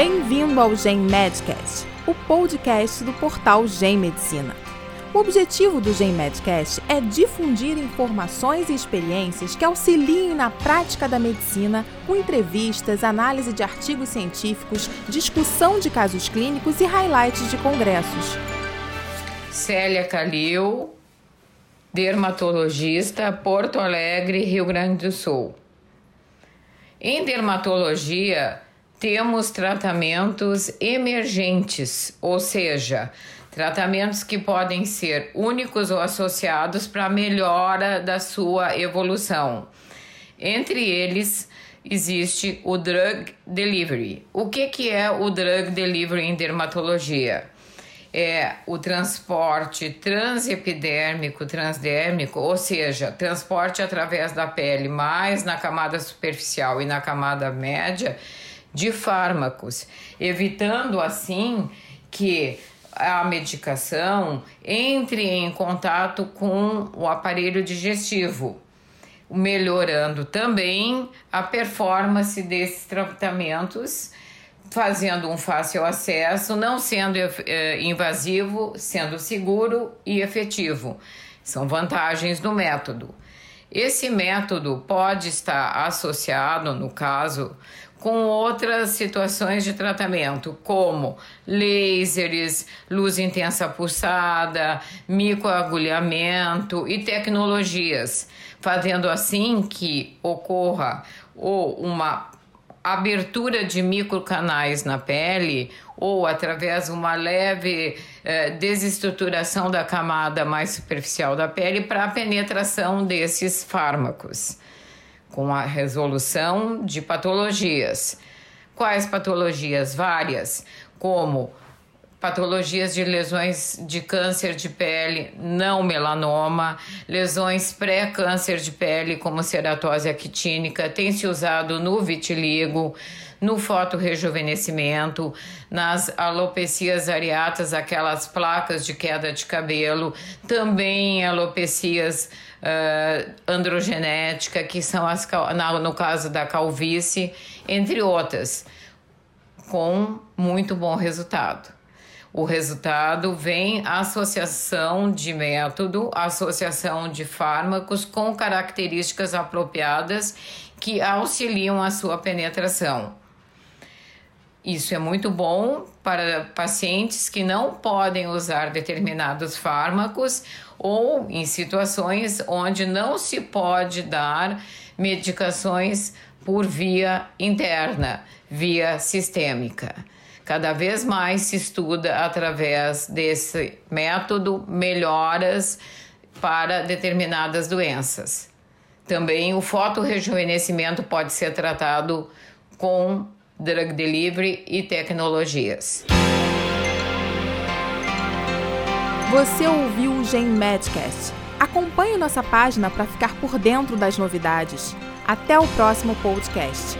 Bem-vindo ao Gen Medcast, o podcast do portal Gen Medicina. O objetivo do Gen Medcast é difundir informações e experiências que auxiliem na prática da medicina, com entrevistas, análise de artigos científicos, discussão de casos clínicos e highlights de congressos. Célia Calil, dermatologista, Porto Alegre, Rio Grande do Sul. Em dermatologia, temos tratamentos emergentes, ou seja, tratamentos que podem ser únicos ou associados para melhora da sua evolução. Entre eles, existe o drug delivery. O que, que é o drug delivery em dermatologia? É o transporte transepidermico, transdérmico, ou seja, transporte através da pele, mais na camada superficial e na camada média, de fármacos, evitando assim que a medicação entre em contato com o aparelho digestivo, melhorando também a performance desses tratamentos, fazendo um fácil acesso, não sendo eh, invasivo, sendo seguro e efetivo. São vantagens do método. Esse método pode estar associado, no caso, com outras situações de tratamento, como lasers, luz intensa pulsada, microagulhamento e tecnologias, fazendo assim que ocorra ou uma abertura de microcanais na pele ou através de uma leve eh, desestruturação da camada mais superficial da pele para a penetração desses fármacos com a resolução de patologias. Quais patologias? Várias, como patologias de lesões de câncer de pele, não melanoma, lesões pré-câncer de pele, como ceratose actínica, tem se usado no vitiligo, no fotorrejuvenescimento, nas alopecias areatas, aquelas placas de queda de cabelo, também alopecias uh, androgenética, que são as, no caso da calvície, entre outras, com muito bom resultado. O resultado vem associação de método, associação de fármacos com características apropriadas que auxiliam a sua penetração. Isso é muito bom para pacientes que não podem usar determinados fármacos ou em situações onde não se pode dar medicações por via interna, via sistêmica. Cada vez mais se estuda através desse método melhoras para determinadas doenças. Também o fotorrejuvenescimento pode ser tratado com drug delivery e tecnologias. Você ouviu o Gen Medcast. Acompanhe nossa página para ficar por dentro das novidades. Até o próximo podcast.